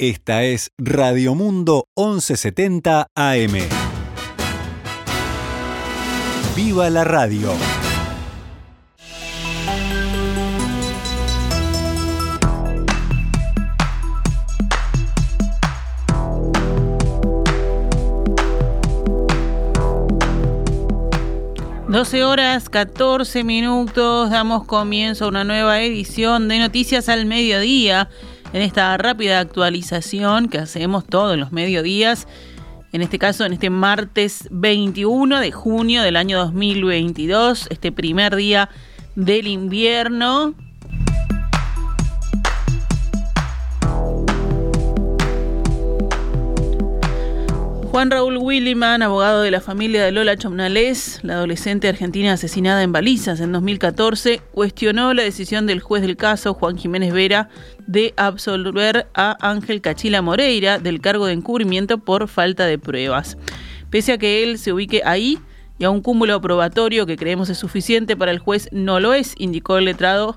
Esta es Radio Mundo 1170 AM. ¡Viva la radio! Doce horas 14 minutos, damos comienzo a una nueva edición de Noticias al Mediodía en esta rápida actualización que hacemos todos los mediodías, en este caso en este martes 21 de junio del año 2022, este primer día del invierno. Juan Raúl Williman, abogado de la familia de Lola Chomnales, la adolescente argentina asesinada en balizas en 2014, cuestionó la decisión del juez del caso, Juan Jiménez Vera, de absolver a Ángel Cachila Moreira del cargo de encubrimiento por falta de pruebas. Pese a que él se ubique ahí y a un cúmulo probatorio que creemos es suficiente para el juez, no lo es, indicó el letrado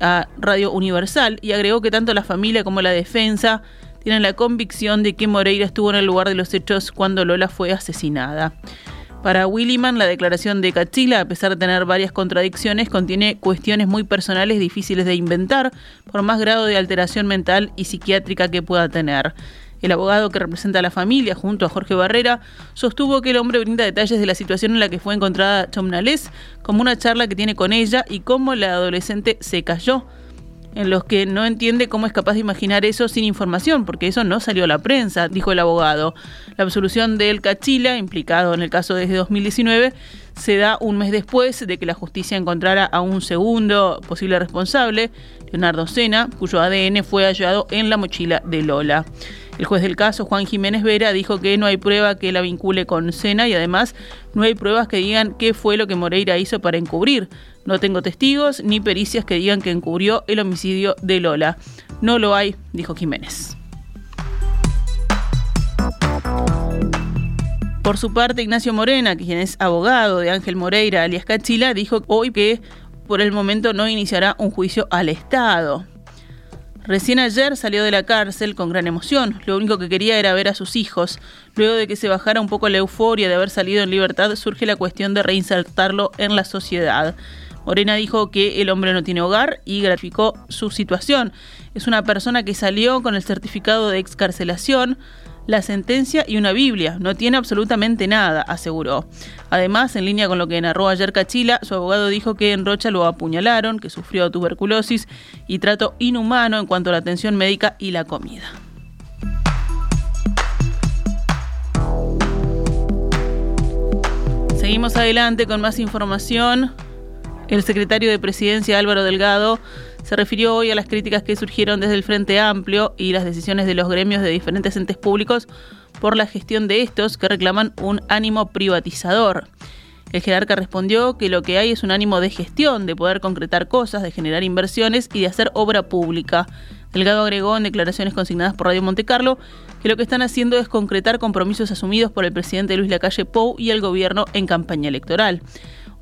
a Radio Universal y agregó que tanto la familia como la defensa tienen la convicción de que Moreira estuvo en el lugar de los hechos cuando Lola fue asesinada. Para Williman, la declaración de Cachila, a pesar de tener varias contradicciones, contiene cuestiones muy personales difíciles de inventar, por más grado de alteración mental y psiquiátrica que pueda tener. El abogado que representa a la familia, junto a Jorge Barrera, sostuvo que el hombre brinda detalles de la situación en la que fue encontrada Chomnales, como una charla que tiene con ella y cómo la adolescente se cayó en los que no entiende cómo es capaz de imaginar eso sin información, porque eso no salió a la prensa, dijo el abogado. La absolución del Cachila, implicado en el caso desde 2019, se da un mes después de que la justicia encontrara a un segundo posible responsable, Leonardo Sena, cuyo ADN fue hallado en la mochila de Lola. El juez del caso, Juan Jiménez Vera, dijo que no hay prueba que la vincule con Sena y además no hay pruebas que digan qué fue lo que Moreira hizo para encubrir. No tengo testigos ni pericias que digan que encubrió el homicidio de Lola. No lo hay, dijo Jiménez. Por su parte, Ignacio Morena, quien es abogado de Ángel Moreira, alias Cachila, dijo hoy que por el momento no iniciará un juicio al Estado. Recién ayer salió de la cárcel con gran emoción. Lo único que quería era ver a sus hijos. Luego de que se bajara un poco la euforia de haber salido en libertad, surge la cuestión de reinsertarlo en la sociedad. Morena dijo que el hombre no tiene hogar y graficó su situación. Es una persona que salió con el certificado de excarcelación, la sentencia y una Biblia. No tiene absolutamente nada, aseguró. Además, en línea con lo que narró ayer Cachila, su abogado dijo que en Rocha lo apuñalaron, que sufrió tuberculosis y trato inhumano en cuanto a la atención médica y la comida. Seguimos adelante con más información. El secretario de Presidencia Álvaro Delgado se refirió hoy a las críticas que surgieron desde el Frente Amplio y las decisiones de los gremios de diferentes entes públicos por la gestión de estos que reclaman un ánimo privatizador. El jerarca respondió que lo que hay es un ánimo de gestión, de poder concretar cosas, de generar inversiones y de hacer obra pública. Delgado agregó en declaraciones consignadas por Radio Montecarlo que lo que están haciendo es concretar compromisos asumidos por el presidente Luis Lacalle Pou y el gobierno en campaña electoral.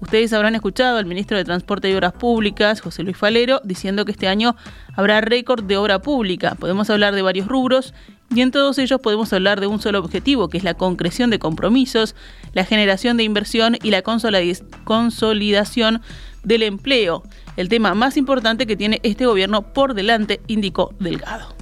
Ustedes habrán escuchado al ministro de Transporte y Obras Públicas, José Luis Falero, diciendo que este año habrá récord de obra pública. Podemos hablar de varios rubros y en todos ellos podemos hablar de un solo objetivo, que es la concreción de compromisos, la generación de inversión y la consolidación del empleo. El tema más importante que tiene este gobierno por delante, indicó Delgado.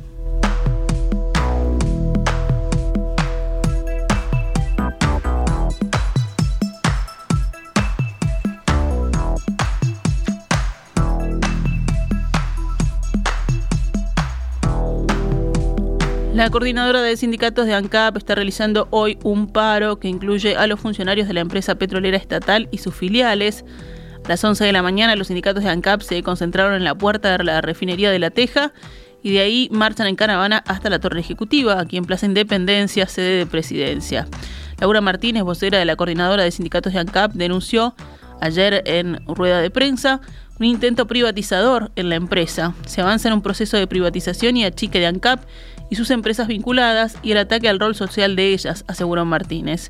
La coordinadora de sindicatos de ANCAP está realizando hoy un paro que incluye a los funcionarios de la empresa petrolera estatal y sus filiales. A las 11 de la mañana los sindicatos de ANCAP se concentraron en la puerta de la refinería de La Teja y de ahí marchan en caravana hasta la Torre Ejecutiva, aquí en Plaza Independencia, sede de presidencia. Laura Martínez, vocera de la coordinadora de sindicatos de ANCAP, denunció ayer en rueda de prensa un intento privatizador en la empresa. Se avanza en un proceso de privatización y achique de ANCAP y sus empresas vinculadas y el ataque al rol social de ellas, aseguró Martínez.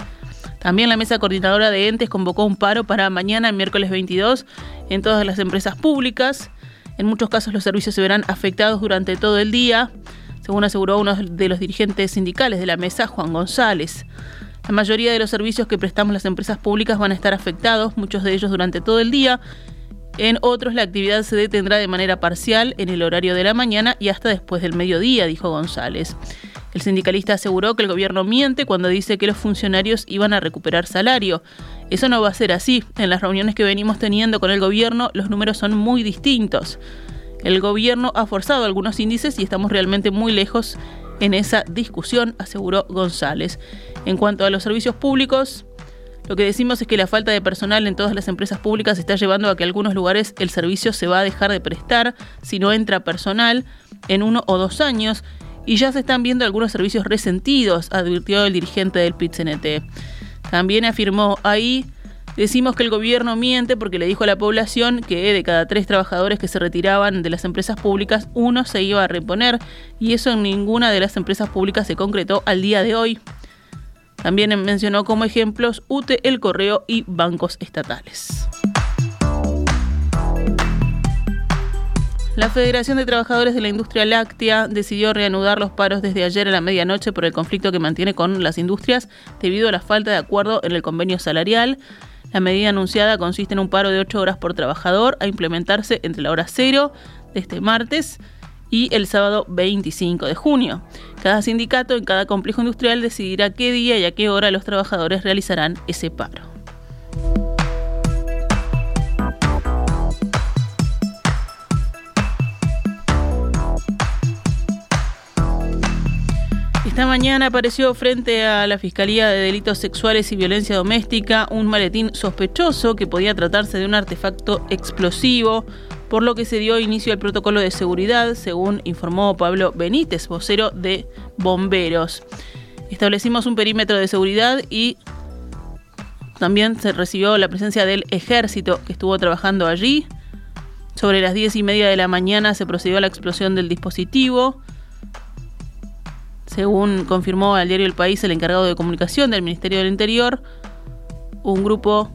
También la mesa coordinadora de entes convocó un paro para mañana, miércoles 22, en todas las empresas públicas. En muchos casos los servicios se verán afectados durante todo el día. según aseguró uno de los dirigentes sindicales de la mesa, Juan González. La mayoría de los servicios que prestamos las empresas públicas van a estar afectados, muchos de ellos durante todo el día. En otros la actividad se detendrá de manera parcial en el horario de la mañana y hasta después del mediodía, dijo González. El sindicalista aseguró que el gobierno miente cuando dice que los funcionarios iban a recuperar salario. Eso no va a ser así. En las reuniones que venimos teniendo con el gobierno los números son muy distintos. El gobierno ha forzado algunos índices y estamos realmente muy lejos en esa discusión, aseguró González. En cuanto a los servicios públicos, lo que decimos es que la falta de personal en todas las empresas públicas está llevando a que en algunos lugares el servicio se va a dejar de prestar si no entra personal en uno o dos años y ya se están viendo algunos servicios resentidos, advirtió el dirigente del PIT-CNT. También afirmó ahí Decimos que el gobierno miente porque le dijo a la población que de cada tres trabajadores que se retiraban de las empresas públicas, uno se iba a reponer y eso en ninguna de las empresas públicas se concretó al día de hoy. También mencionó como ejemplos UTE, el correo y bancos estatales. La Federación de Trabajadores de la Industria Láctea decidió reanudar los paros desde ayer a la medianoche por el conflicto que mantiene con las industrias debido a la falta de acuerdo en el convenio salarial. La medida anunciada consiste en un paro de 8 horas por trabajador a implementarse entre la hora cero de este martes y el sábado 25 de junio. Cada sindicato en cada complejo industrial decidirá qué día y a qué hora los trabajadores realizarán ese paro. Esta mañana apareció frente a la Fiscalía de Delitos Sexuales y Violencia Doméstica un maletín sospechoso que podía tratarse de un artefacto explosivo, por lo que se dio inicio al protocolo de seguridad, según informó Pablo Benítez, vocero de Bomberos. Establecimos un perímetro de seguridad y también se recibió la presencia del ejército que estuvo trabajando allí. Sobre las diez y media de la mañana se procedió a la explosión del dispositivo. Según confirmó al diario El País el encargado de comunicación del Ministerio del Interior, un grupo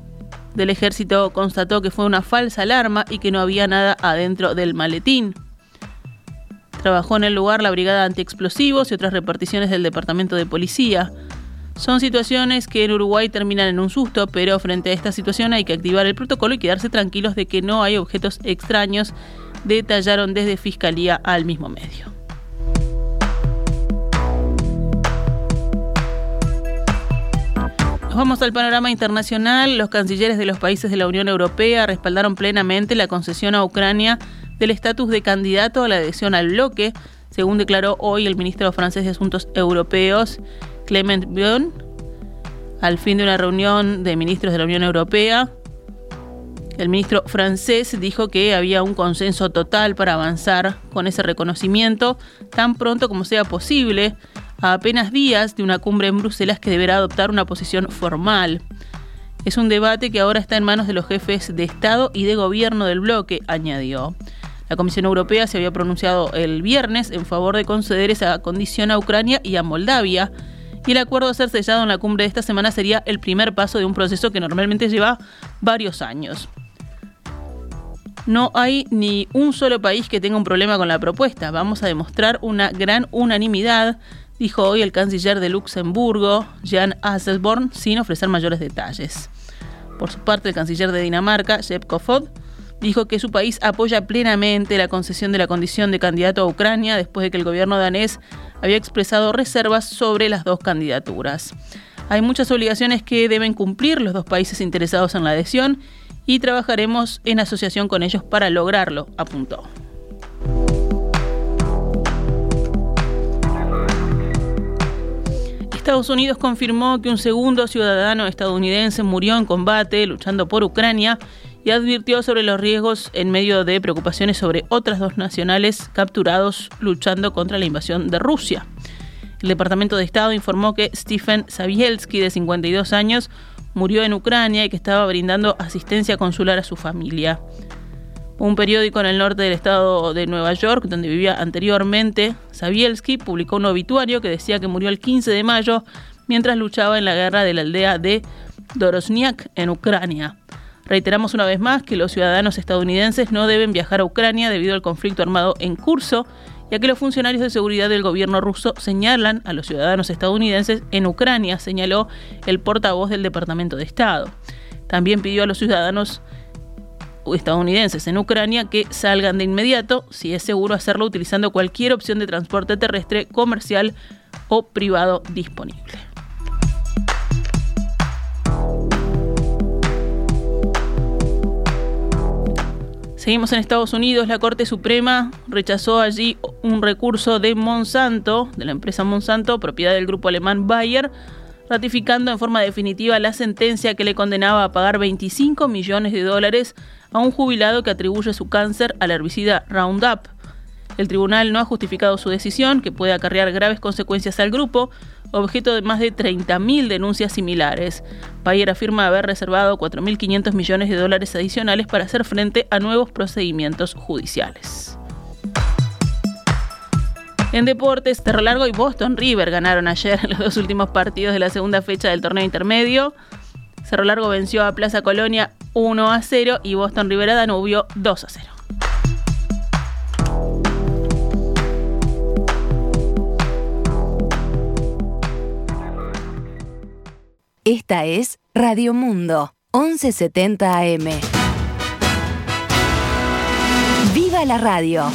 del ejército constató que fue una falsa alarma y que no había nada adentro del maletín. Trabajó en el lugar la Brigada Antiexplosivos y otras reparticiones del Departamento de Policía. Son situaciones que en Uruguay terminan en un susto, pero frente a esta situación hay que activar el protocolo y quedarse tranquilos de que no hay objetos extraños, detallaron desde Fiscalía al mismo medio. Vamos al panorama internacional. Los cancilleres de los países de la Unión Europea respaldaron plenamente la concesión a Ucrania del estatus de candidato a la adhesión al bloque, según declaró hoy el ministro francés de Asuntos Europeos, Clement Bion, al fin de una reunión de ministros de la Unión Europea. El ministro francés dijo que había un consenso total para avanzar con ese reconocimiento tan pronto como sea posible a apenas días de una cumbre en Bruselas que deberá adoptar una posición formal. Es un debate que ahora está en manos de los jefes de Estado y de gobierno del bloque, añadió. La Comisión Europea se había pronunciado el viernes en favor de conceder esa condición a Ucrania y a Moldavia, y el acuerdo a ser sellado en la cumbre de esta semana sería el primer paso de un proceso que normalmente lleva varios años. No hay ni un solo país que tenga un problema con la propuesta. Vamos a demostrar una gran unanimidad dijo hoy el canciller de Luxemburgo, Jan Asselborn, sin ofrecer mayores detalles. Por su parte, el canciller de Dinamarca, Jeb Kofod, dijo que su país apoya plenamente la concesión de la condición de candidato a Ucrania después de que el gobierno danés había expresado reservas sobre las dos candidaturas. Hay muchas obligaciones que deben cumplir los dos países interesados en la adhesión y trabajaremos en asociación con ellos para lograrlo, apuntó. Estados Unidos confirmó que un segundo ciudadano estadounidense murió en combate luchando por Ucrania y advirtió sobre los riesgos en medio de preocupaciones sobre otras dos nacionales capturados luchando contra la invasión de Rusia. El Departamento de Estado informó que Stephen Savielski, de 52 años, murió en Ucrania y que estaba brindando asistencia consular a su familia. Un periódico en el norte del estado de Nueva York, donde vivía anteriormente, Sabielski publicó un obituario que decía que murió el 15 de mayo mientras luchaba en la guerra de la aldea de Dorosniak en Ucrania. Reiteramos una vez más que los ciudadanos estadounidenses no deben viajar a Ucrania debido al conflicto armado en curso ya que los funcionarios de seguridad del gobierno ruso señalan a los ciudadanos estadounidenses en Ucrania, señaló el portavoz del Departamento de Estado. También pidió a los ciudadanos estadounidenses en Ucrania que salgan de inmediato, si es seguro hacerlo utilizando cualquier opción de transporte terrestre, comercial o privado disponible. Seguimos en Estados Unidos. La Corte Suprema rechazó allí un recurso de Monsanto, de la empresa Monsanto, propiedad del grupo alemán Bayer, ratificando en forma definitiva la sentencia que le condenaba a pagar 25 millones de dólares a un jubilado que atribuye su cáncer al herbicida Roundup. El tribunal no ha justificado su decisión, que puede acarrear graves consecuencias al grupo, objeto de más de 30.000 denuncias similares. Bayer afirma haber reservado 4.500 millones de dólares adicionales para hacer frente a nuevos procedimientos judiciales. En deportes, Terra Largo y Boston River ganaron ayer los dos últimos partidos de la segunda fecha del torneo intermedio. Cerro Largo venció a Plaza Colonia 1 a 0 y Boston River a Danubio 2 a 0. Esta es Radio Mundo 1170 AM. ¡Viva la radio!